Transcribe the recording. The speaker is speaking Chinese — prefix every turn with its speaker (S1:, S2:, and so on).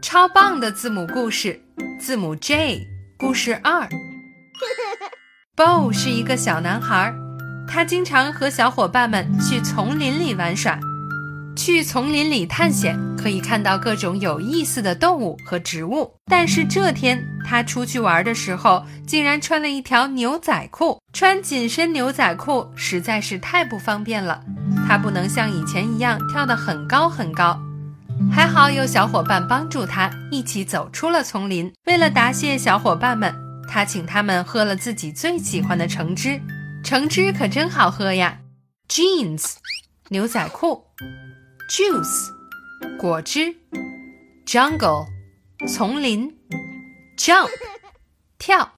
S1: 超棒的字母故事，字母 J，故事二。Bo 是一个小男孩，他经常和小伙伴们去丛林里玩耍。去丛林里探险，可以看到各种有意思的动物和植物。但是这天他出去玩的时候，竟然穿了一条牛仔裤。穿紧身牛仔裤实在是太不方便了，他不能像以前一样跳得很高很高。还好有小伙伴帮助他，一起走出了丛林。为了答谢小伙伴们，他请他们喝了自己最喜欢的橙汁。橙汁可真好喝呀！Jeans，牛仔裤。Juice，果汁；Jungle，丛林；Jump，跳。